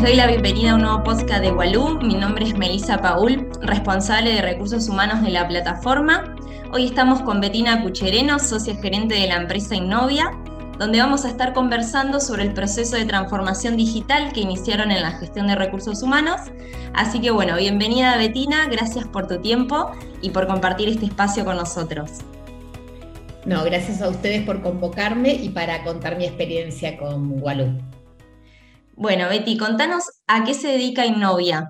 Les doy la bienvenida a un nuevo podcast de Walú. Mi nombre es Melissa Paul, responsable de recursos humanos de la plataforma. Hoy estamos con Betina Cuchereno, socia gerente de la empresa Innovia, donde vamos a estar conversando sobre el proceso de transformación digital que iniciaron en la gestión de recursos humanos. Así que bueno, bienvenida Betina, gracias por tu tiempo y por compartir este espacio con nosotros. No, gracias a ustedes por convocarme y para contar mi experiencia con Walú. Bueno, Betty, contanos a qué se dedica Innovia.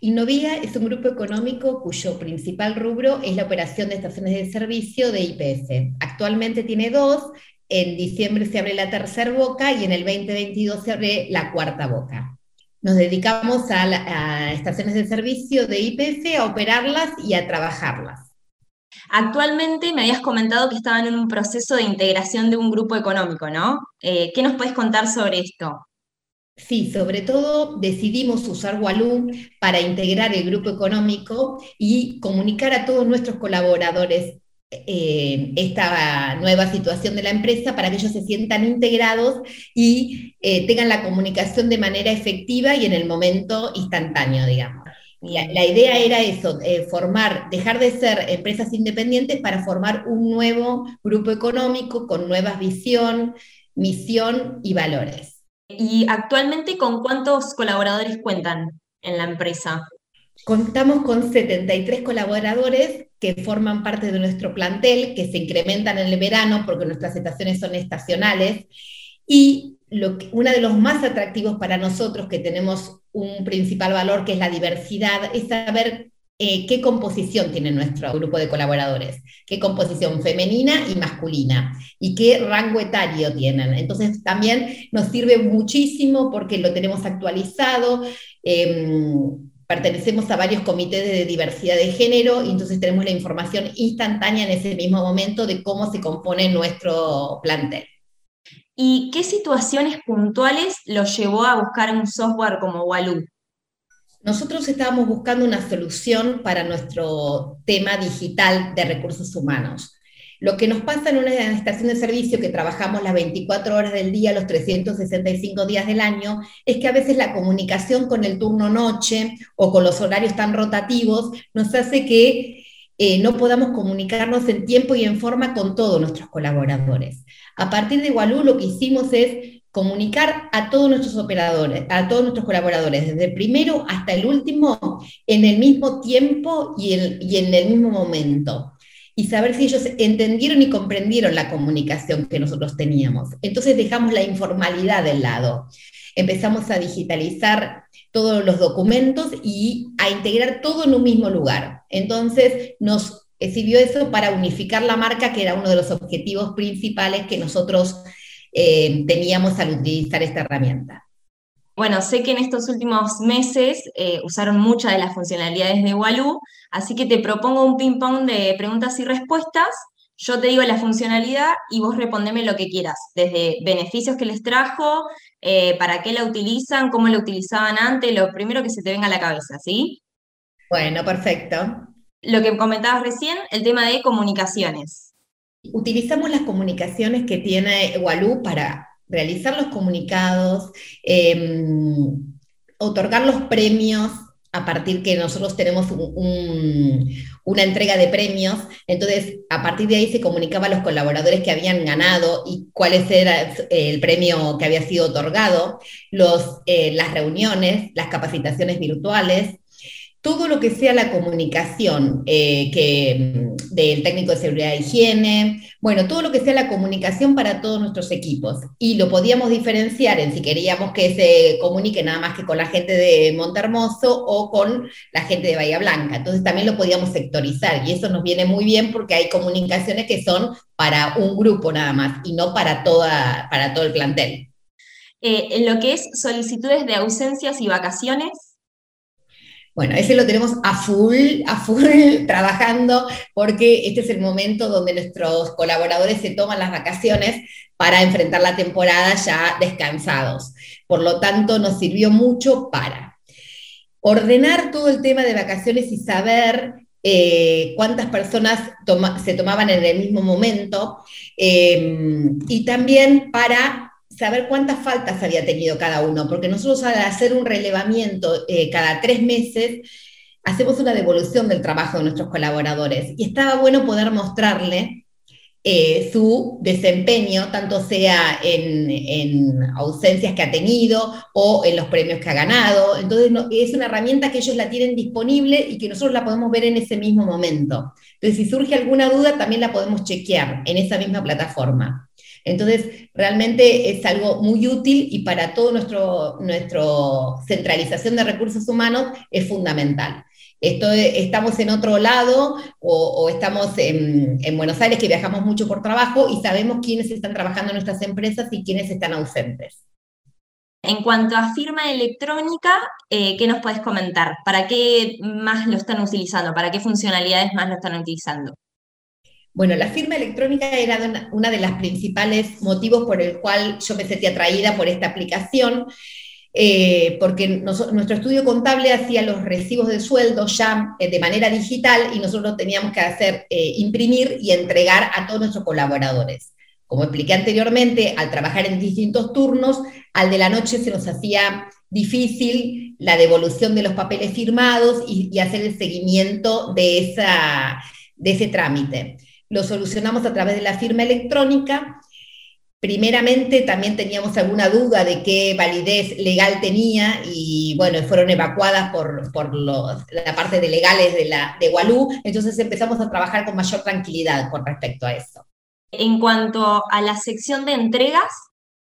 Innovia es un grupo económico cuyo principal rubro es la operación de estaciones de servicio de IPS. Actualmente tiene dos, en diciembre se abre la tercera boca y en el 2022 se abre la cuarta boca. Nos dedicamos a, a estaciones de servicio de IPS, a operarlas y a trabajarlas. Actualmente me habías comentado que estaban en un proceso de integración de un grupo económico, ¿no? Eh, ¿Qué nos puedes contar sobre esto? Sí, sobre todo decidimos usar Walloon para integrar el grupo económico y comunicar a todos nuestros colaboradores eh, esta nueva situación de la empresa para que ellos se sientan integrados y eh, tengan la comunicación de manera efectiva y en el momento instantáneo, digamos. La, idea era eso, eh, formar, dejar de ser empresas independientes para formar un nuevo grupo económico con nueva visión, misión y valores. ¿Y actualmente con cuántos colaboradores cuentan en la empresa? Contamos con 73 colaboradores que forman parte de nuestro plantel, que se incrementan en el verano porque nuestras estaciones son estacionales. Y lo uno de los más atractivos para nosotros, que tenemos un principal valor que es la diversidad, es saber eh, qué composición tiene nuestro grupo de colaboradores, qué composición femenina y masculina y qué rango etario tienen. Entonces también nos sirve muchísimo porque lo tenemos actualizado. Em, pertenecemos a varios comités de diversidad de género y entonces tenemos la información instantánea en ese mismo momento de cómo se compone nuestro plantel. ¿Y qué situaciones puntuales los llevó a buscar un software como Waloo? Nosotros estábamos buscando una solución para nuestro tema digital de recursos humanos. Lo que nos pasa en una estación de servicio que trabajamos las 24 horas del día, los 365 días del año, es que a veces la comunicación con el turno noche o con los horarios tan rotativos nos hace que eh, no podamos comunicarnos en tiempo y en forma con todos nuestros colaboradores. A partir de Walú lo que hicimos es comunicar a todos nuestros operadores, a todos nuestros colaboradores, desde el primero hasta el último, en el mismo tiempo y, y en el mismo momento. Y saber si ellos entendieron y comprendieron la comunicación que nosotros teníamos. Entonces dejamos la informalidad del lado. Empezamos a digitalizar todos los documentos y a integrar todo en un mismo lugar. Entonces nos sirvió eso para unificar la marca, que era uno de los objetivos principales que nosotros eh, teníamos al utilizar esta herramienta. Bueno, sé que en estos últimos meses eh, usaron muchas de las funcionalidades de Waloo, así que te propongo un ping-pong de preguntas y respuestas. Yo te digo la funcionalidad y vos respondeme lo que quieras, desde beneficios que les trajo, eh, para qué la utilizan, cómo la utilizaban antes, lo primero que se te venga a la cabeza, ¿sí? Bueno, perfecto lo que comentabas recién, el tema de comunicaciones. Utilizamos las comunicaciones que tiene Walú para realizar los comunicados, em, otorgar los premios a partir que nosotros tenemos una entrega de premios, entonces a partir de ahí se comunicaba a los colaboradores que habían ganado y cuál era el premio que había sido otorgado, los, eh, las reuniones, las capacitaciones virtuales, todo lo que sea la comunicación eh, que, mm, del técnico de seguridad e higiene, bueno, todo lo que sea la comunicación para todos nuestros equipos. Y lo podíamos diferenciar en si queríamos que se comunique nada más que con la gente de Montermoso o con la gente de Bahía Blanca. Entonces también lo podíamos sectorizar y eso nos viene muy bien porque hay comunicaciones que son para un grupo nada más y no para, toda, para todo el plantel. Eh, en lo que es solicitudes de ausencias y vacaciones, bueno, ese lo tenemos a full, a full trabajando porque este es el momento donde nuestros colaboradores se toman las vacaciones para enfrentar la temporada ya descansados. Por lo tanto, nos sirvió mucho para ordenar todo el tema de vacaciones y saber eh, cuántas personas se tomaban en el mismo momento em, y también para saber cuántas faltas había tenido cada uno, porque nosotros al hacer un relevamiento eh, cada tres meses, hacemos una devolución del trabajo de nuestros colaboradores. Y estaba bueno poder mostrarle eh, su desempeño, tanto sea en, ausencias que ha tenido o en los premios que ha ganado. Entonces, es una herramienta que ellos la tienen disponible y que nosotros la podemos ver en ese mismo momento. Entonces, si surge alguna duda, también la podemos chequear en esa misma plataforma. Entonces, realmente es algo muy útil y para toda nuestra centralización de recursos humanos es fundamental. estamos en otro lado o, estamos en, Buenos Aires, que viajamos mucho por trabajo y sabemos quiénes están trabajando en nuestras empresas y quiénes están ausentes. En cuanto a firma electrónica, eh, ¿qué nos puedes comentar? ¿Para qué más lo están utilizando? ¿Para qué funcionalidades más lo están utilizando? Bueno, la firma electrónica era una de las principales motivos por el cual yo me sentí atraída por esta aplicación, eh, porque nuestro estudio contable hacía los recibos de sueldo ya eh, de manera digital y nosotros teníamos que hacer eh, imprimir y entregar a todos nuestros colaboradores. Como expliqué anteriormente, al trabajar en distintos turnos, al de la noche se nos hacía difícil la devolución de los papeles firmados y, y hacer el seguimiento de, esa, de ese trámite lo solucionamos a través de la firma electrónica. Primeramente también teníamos alguna duda de qué validez legal tenía y bueno, fueron evacuadas por, por la parte de legales de, la, de Walú, entonces empezamos a trabajar con mayor tranquilidad con respecto a eso. En cuanto a la sección de entregas.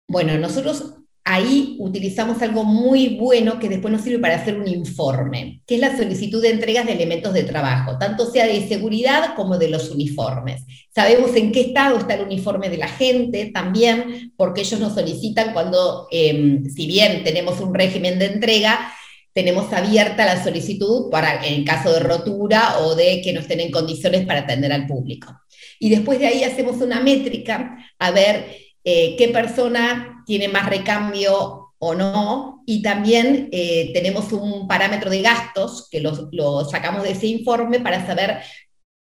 Bueno, nosotros ahí utilizamos algo muy bueno que después nos sirve para hacer un informe, que es la solicitud de entregas de elementos de trabajo, tanto sea de seguridad como de los uniformes. Sabemos en qué estado está el uniforme de la gente también, porque ellos nos solicitan cuando, em, si bien tenemos un régimen de entrega, tenemos abierta la solicitud para en caso de rotura o de que no estén en condiciones para atender al público. Y después de ahí hacemos una métrica a ver eh, qué persona tiene más recambio o no, y también eh, tenemos un parámetro de gastos que lo, sacamos de ese informe para saber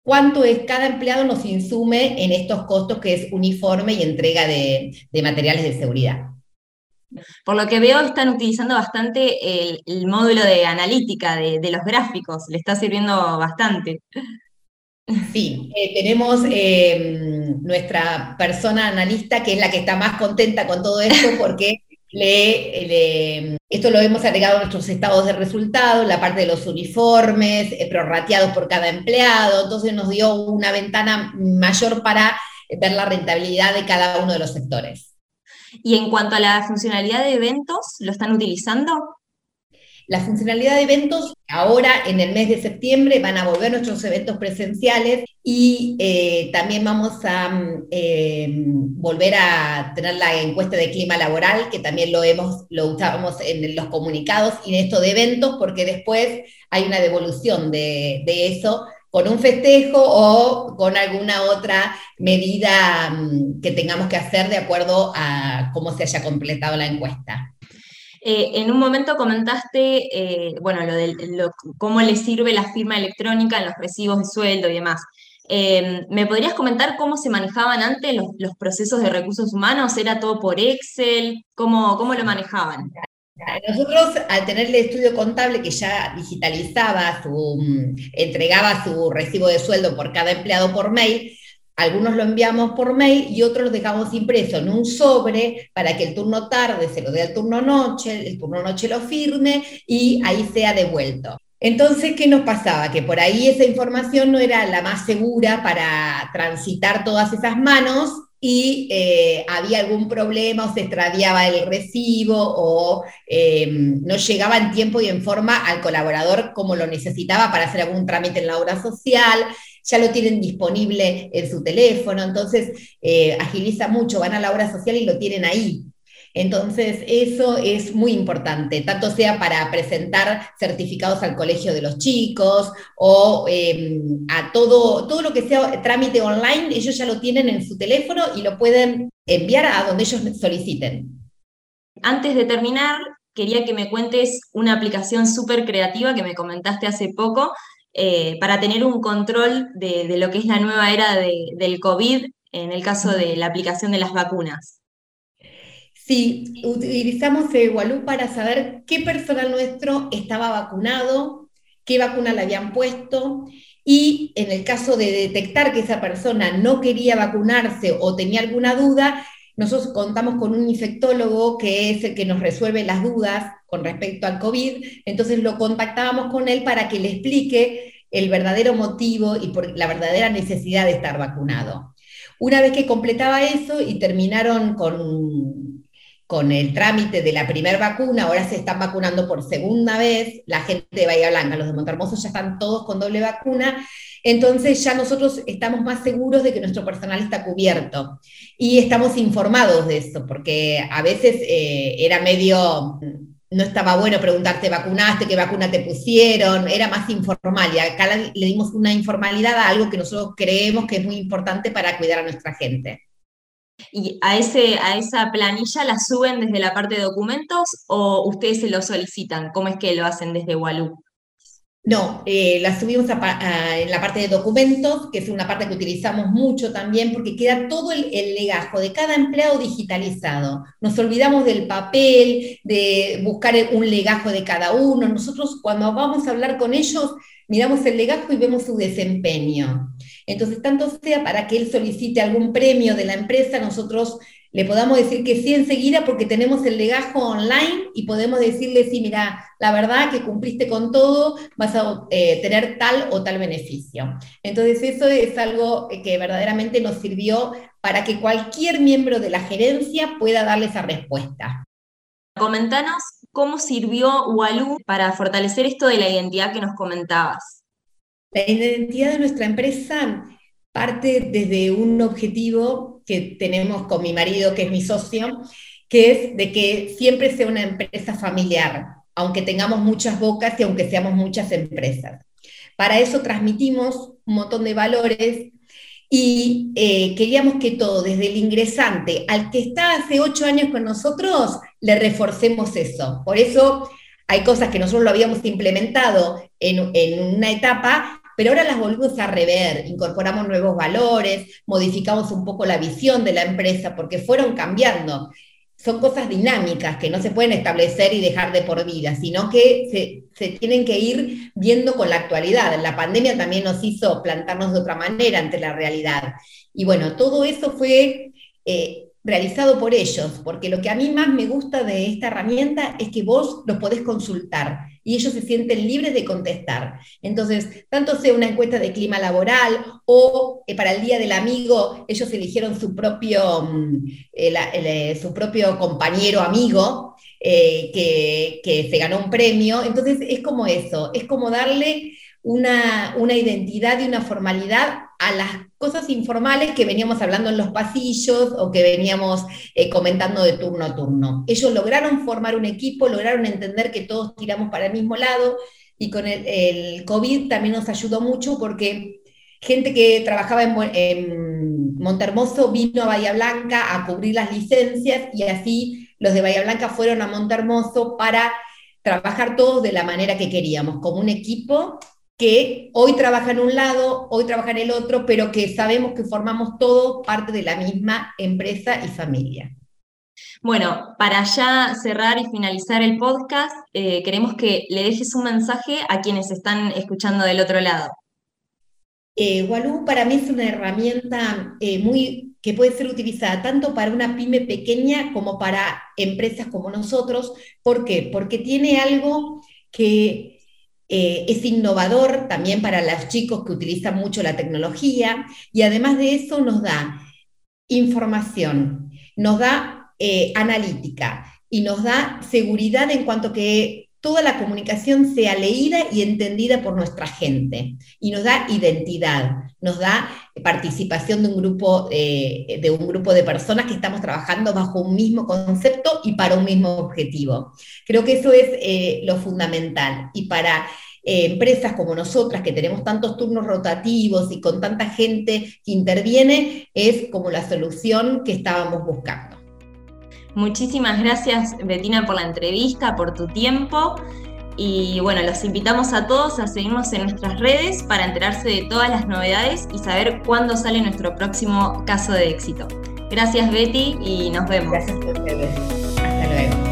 cuánto es cada empleado nos insume en estos costos que es uniforme y entrega de, materiales de seguridad. Por lo que veo, están utilizando bastante el, módulo de analítica de, de, los gráficos, le está sirviendo bastante. Sí, eh, tenemos eh, nuestra persona analista que es la que está más contenta con todo esto porque le, esto lo hemos agregado a nuestros estados de resultado, la parte de los uniformes, eh, prorrateados por cada empleado, entonces nos dio una ventana mayor para ver la rentabilidad de cada uno de los sectores. Y en cuanto a la funcionalidad de eventos, ¿lo están utilizando? La funcionalidad de eventos, ahora en el mes de septiembre van a volver nuestros eventos presenciales y eh, también vamos a mm, eh, volver a tener la encuesta de clima laboral, que también lo, hemos, lo usamos en los comunicados y en esto de eventos, porque después hay una devolución de, de eso con un festejo o con alguna otra medida mm, que tengamos que hacer de acuerdo a cómo se haya completado la encuesta. Eh, en un momento comentaste, eh, bueno, lo de cómo le sirve la firma electrónica en los recibos de sueldo y demás. Eh, ¿Me podrías comentar cómo se manejaban antes los, procesos de recursos humanos? ¿Era todo por Excel? ¿Cómo, cómo lo manejaban? Nosotros, al tener el estudio contable que ya digitalizaba, su, mm, entregaba su recibo de sueldo por cada empleado por mail, algunos lo enviamos por mail y otros lo dejamos impreso en un sobre para que el turno tarde se lo dé al turno noche, el turno noche lo firme y ahí sea devuelto. Entonces, ¿qué nos pasaba? Que por ahí esa información no era la más segura para transitar todas esas manos y eh, había algún problema o se extraviaba el recibo o em, no llegaba en tiempo y en forma al colaborador como lo necesitaba para hacer algún trámite en la obra social ya lo tienen disponible en su teléfono, entonces eh, agiliza mucho, van a la obra social y lo tienen ahí. Entonces, eso es muy importante, tanto sea para presentar certificados al colegio de los chicos o em, a todo, todo lo que sea trámite online, ellos ya lo tienen en su teléfono y lo pueden enviar a donde ellos soliciten. Antes de terminar, quería que me cuentes una aplicación súper creativa que me comentaste hace poco, eh, para tener un control de, lo que es la nueva era del COVID en el caso de la aplicación de las vacunas. Sí, utilizamos Egualú para saber qué personal nuestro estaba vacunado, qué vacuna le habían puesto y en el caso de detectar que esa persona no quería vacunarse o tenía alguna duda, nosotros contamos con un infectólogo que es el que nos resuelve las dudas con respecto al COVID, entonces lo contactábamos con él para que le explique el verdadero motivo y la verdadera necesidad de estar vacunado. Una vez que completaba eso y terminaron con con el trámite de la primera vacuna, ahora se están vacunando por segunda vez, la gente de Bahía Blanca, los de Montermoso ya están todos con doble vacuna, entonces ya nosotros estamos más seguros de que nuestro personal está cubierto y estamos informados de eso, porque a veces eh, era medio, no estaba bueno preguntarte, ¿vacunaste? ¿Qué vacuna te pusieron? Era más informal y acá le dimos una informalidad a algo que nosotros creemos que es muy importante para cuidar a nuestra gente. ¿Y a, ese, a esa planilla la suben desde la parte de documentos o ustedes se lo solicitan? ¿Cómo es que lo hacen desde Walú? No, eh, la subimos en la parte de documentos, que es una parte que utilizamos mucho también, porque queda todo el, el, legajo de cada empleado digitalizado. Nos olvidamos del papel, de buscar un legajo de cada uno. Nosotros cuando vamos a hablar con ellos, miramos el legajo y vemos su desempeño. Entonces, tanto sea para que él solicite algún premio de la empresa, nosotros le podamos decir que sí enseguida porque tenemos el legajo online y podemos decirle, sí, mira, la verdad que cumpliste con todo, vas a eh, tener tal o tal beneficio. Entonces, eso es algo que verdaderamente nos sirvió para que cualquier miembro de la gerencia pueda darle esa respuesta. Comentanos cómo sirvió Walú para fortalecer esto de la identidad que nos comentabas. La identidad de nuestra empresa parte desde un objetivo que tenemos con mi marido, que es mi socio, que es de que siempre sea una empresa familiar, aunque tengamos muchas bocas y aunque seamos muchas empresas. Para eso transmitimos un montón de valores y eh, queríamos que todo, desde el ingresante al que está hace ocho años con nosotros, le reforcemos eso. Por eso hay cosas que nosotros lo habíamos implementado en, en una etapa pero ahora las volvemos a rever, incorporamos nuevos valores, modificamos un poco la visión de la empresa porque fueron cambiando. Son cosas dinámicas que no se pueden establecer y dejar de por vida, sino que se, tienen que ir viendo con la actualidad. La pandemia también nos hizo plantarnos de otra manera ante la realidad. Y bueno, todo eso fue eh, realizado por ellos, porque lo que a mí más me gusta de esta herramienta es que vos los podés consultar y ellos se sienten libres de contestar. Entonces, tanto sea una encuesta de clima laboral o eh, para el Día del Amigo, ellos eligieron su propio, mm, eh, eh, su propio compañero amigo. que, que se ganó un premio, entonces es como eso, es como darle una, una, identidad y una formalidad a las cosas informales que veníamos hablando en los pasillos o que veníamos eh, comentando de turno a turno. Ellos lograron formar un equipo, lograron entender que todos tiramos para el mismo lado y con el, COVID también nos ayudó mucho porque gente que trabajaba en, en Montermoso vino a Bahía Blanca a cubrir las licencias y así los de Bahía Blanca fueron a Montermoso para trabajar todos de la manera que queríamos, como un equipo que hoy trabaja en un lado, hoy trabaja en el otro, pero que sabemos que formamos todo parte de la misma empresa y familia. Bueno, para ya cerrar y finalizar el podcast, eh, queremos que le dejes un mensaje a quienes están escuchando del otro lado. Eh, Walú para mí es una herramienta eh, muy que puede ser utilizada tanto para una pyme pequeña como para empresas como nosotros. ¿Por qué? Porque tiene algo que eh, es innovador también para los chicos que utilizan mucho la tecnología y además de eso nos da información, nos da eh, analítica y nos da seguridad en cuanto que toda la comunicación sea leída y entendida por nuestra gente. Y nos da identidad, nos da participación de un grupo, eh, de, un grupo de personas que estamos trabajando bajo un mismo concepto y para un mismo objetivo. Creo que eso es eh, lo fundamental. Y para eh, empresas como nosotras, que tenemos tantos turnos rotativos y con tanta gente que interviene, es como la solución que estábamos buscando. Muchísimas gracias, Betina, por la entrevista, por tu tiempo. Y bueno, los invitamos a todos a seguirnos en nuestras redes para enterarse de todas las novedades y saber cuándo sale nuestro próximo caso de éxito. Gracias Betty y nos vemos. Gracias a. Hasta luego.